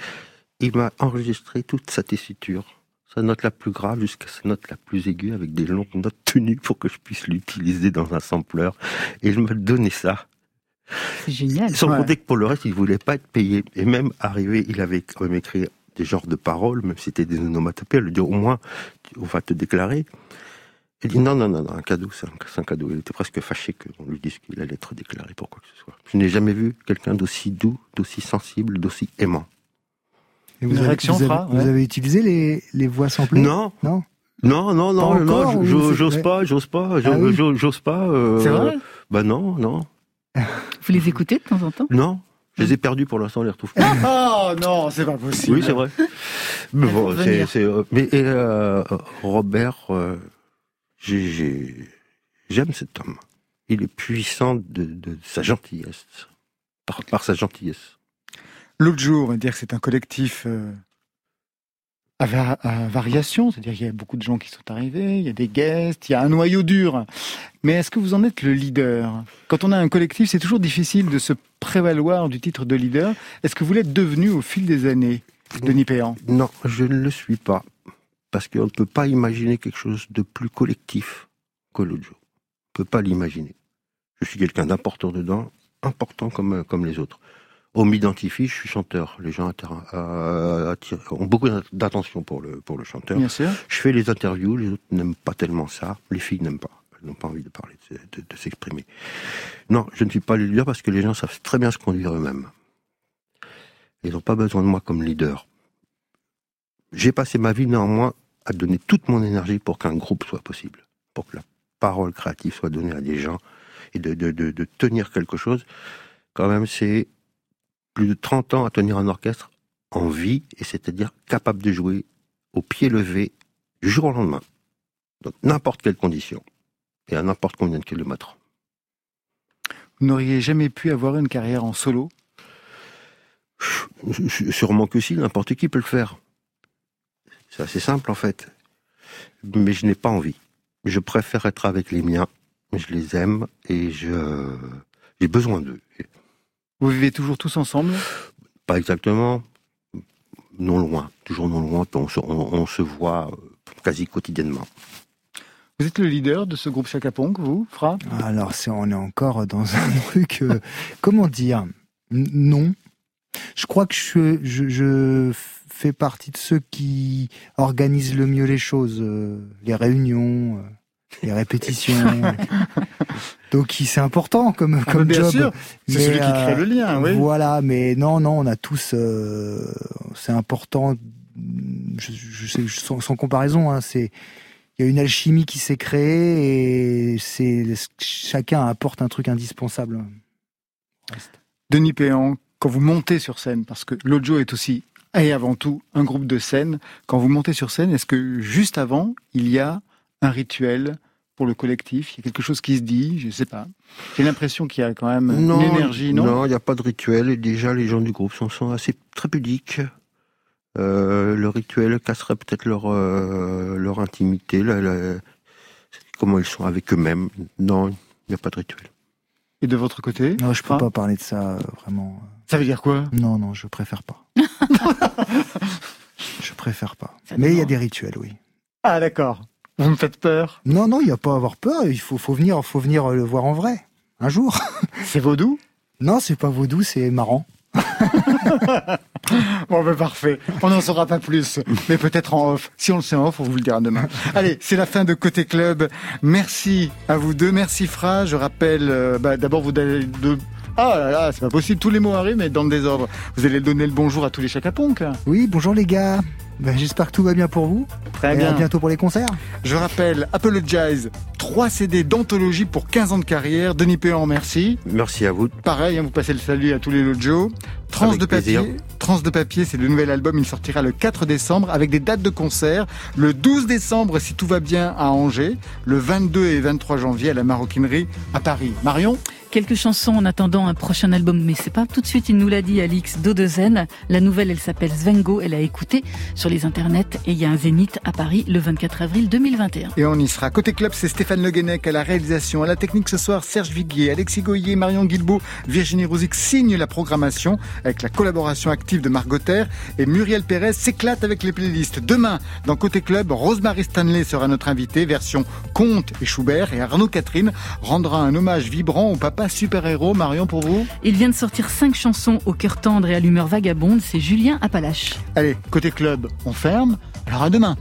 Il m'a enregistré toute sa tessiture, sa note la plus grave jusqu'à sa note la plus aiguë avec des longues notes tenues pour que je puisse l'utiliser dans un sampler. Et il m'a donné ça. C'est génial. Sans compter que pour le reste, il voulait pas être payé. Et même arrivé, il avait quand même écrit des genres de paroles, même si c'était des onomatopées. Lui dit au moins, on va te déclarer. Il dit non, non, non, non un cadeau, c'est un, cadeau. Il était presque fâché qu'on lui dise qu'il allait être déclaré pour quoi que ce soit. Je n'ai jamais vu quelqu'un d'aussi doux, d'aussi sensible, d'aussi aimant. Et Une avez- réaction, vous avez, Fra, vous avez utilisé les, les voix samplées Non. Non Non, non, non, Pas non, j'ose ouais. pas, j'ose pas, Ah j'ose j'ose pas. euh, C'est vrai Bah non, non. Vous les écoutez de temps en temps? Non, je les ai perdus pour l'instant, on les retrouve plus. Oh non, c'est pas possible. Oui, c'est vrai. Mais Elles vont bon, c'est, euh, mais et, euh, Robert, euh, j'aime cet homme. Il est puissant de, de sa gentillesse, par, par sa gentillesse. L'autre jour, on va dire que c'est un collectif euh, à, va- à variation, c'est-à-dire qu'il y a beaucoup de gens qui sont arrivés, il y a des guests, il y a un noyau dur. Mais est-ce que vous en êtes le leader? Quand on a un collectif, c'est toujours difficile de se prévaloir du titre de leader. Est-ce que vous l'êtes devenu au fil des années, Denis Péan? Non, je ne le suis pas. Parce qu'on ne peut pas imaginer quelque chose de plus collectif que jour. On ne peut pas l'imaginer. Je suis quelqu'un d'important dedans, important comme, comme les autres. On m'identifie, je suis chanteur. Les gens euh, ont beaucoup d'attention pour le, pour le chanteur. Bien sûr. Je fais les interviews, les autres n'aiment pas tellement ça. Les filles n'aiment pas. Elles n'ont pas envie de parler, de, de- de s'exprimer. Non, je ne suis pas le leader parce que les gens savent très bien se conduire eux-mêmes. Ils n'ont pas besoin de moi comme leader. J'ai passé ma vie néanmoins à donner toute mon énergie pour qu'un groupe soit possible, pour que la parole créative soit donnée à des gens et de, de, de, de tenir quelque chose. Quand même, c'est plus de 30 ans à tenir un orchestre en vie, et c'est-à-dire capable de jouer au pied levé du jour au lendemain, dans n'importe quelle condition, et à n'importe combien de kilomètres. Vous n'auriez jamais pu avoir une carrière en solo? Sûrement que si, n'importe qui peut le faire. C'est assez simple en fait. Mais je n'ai pas envie. Je préfère être avec les miens. Je les aime et je j'ai besoin d'eux. Vous vivez toujours tous ensemble? Pas exactement. Non loin, toujours non loin. On se, on- on se voit euh, quasi quotidiennement. Vous êtes le leader de ce groupe Chaka Ponk, vous, Fra? Alors, c'est, on est encore dans un [laughs] truc. euh, comment dire? Non. Je crois que je, je, je fais partie de ceux qui organisent le mieux les choses, euh, les réunions, euh, les répétitions. [laughs] Donc, c'est important comme, Ah, comme bien job. sûr. C'est Mais, celui qui crée le lien, oui. Voilà, mais non, non, on a tous. euh, c'est important. Je, je sais, sans, sans comparaison, hein, c'est. Il y a une alchimie qui s'est créée et c'est chacun apporte un truc indispensable. Denis Péan, quand vous montez sur scène, parce que l'Ojo est aussi et avant tout un groupe de scène, quand vous montez sur scène, est-ce que juste avant, il y a un rituel pour le collectif? Il y a quelque chose qui se dit? Je ne sais pas. J'ai l'impression qu'il y a quand même une énergie, non? il n'y a pas de rituel. Et déjà, les gens du groupe sont, sont assez très pudiques. Euh, le rituel casserait peut-être leur, euh, leur intimité, la- la- comment ils sont avec eux-mêmes. Non, il n'y a pas de rituel. Et de votre côté Non, je peux Fra pas parler de ça euh, vraiment. Ça veut dire quoi? Non, non, je préfère pas. [laughs] je préfère pas. Mais il y a des rituels, oui. Ah d'accord. Vous me faites peur. Non, non, il n'y a pas à avoir peur. Il faut, faut venir, faut venir le voir en vrai un jour. C'est vaudou? Non, c'est pas vaudou, c'est marrant. [laughs] [laughs] Bon, ben parfait. On n'en saura pas plus, mais peut-être en off. Si on le sait en off, on vous le dira demain. [laughs] Allez, c'est la fin de Côté Club. Merci à vous deux. Merci Fra. Je rappelle, euh, bah, d'abord, vous allez de... Ah là là, c'est pas possible. Tous les mots arrivent, mais dans le désordre. Vous allez donner le bonjour à tous les chacaponques. Oui, bonjour les gars. Ben, J'espère que tout va bien pour vous. Très Et bien. À bientôt pour les concerts. Je rappelle, Apologize, 3 CD d'anthologie pour 15 ans de carrière. Denis Péan, merci. Merci à vous. Pareil, hein, vous passez le salut à tous les Lojo. Trans de papier. plaisir. Trans de papier, c'est le nouvel album. Il sortira le 4 décembre avec des dates de concert. Le 12 décembre, si tout va bien, à Angers. Le 22 et 23 janvier à la Maroquinerie à Paris. Marion Quelques chansons en attendant un prochain album, mais c'est pas tout de suite, il nous l'a dit, Alix Dodezen. La nouvelle, elle s'appelle Svengo, elle a écouté sur les internets et il y a un zénith à Paris le 24 avril 2021. Et on y sera. Côté club, c'est Stéphane Le Guenec à la réalisation, à la technique ce soir, Serge Viguier, Alexis Goyer, Marion Guilbeault, Virginie Rouzic signent la programmation avec la collaboration active de Margot Terre et Muriel Pérez s'éclate avec les playlists. Demain, dans Côté club, Rosemary Stanley sera notre invitée, version Comte et Schubert et Arnaud Catherine rendra un hommage vibrant au papa super-héros. Marion, pour vous? Il vient de sortir cinq chansons au cœur tendre et à l'humeur vagabonde, c'est Julien Appalache. Allez, Côté club, on ferme. Alors à demain.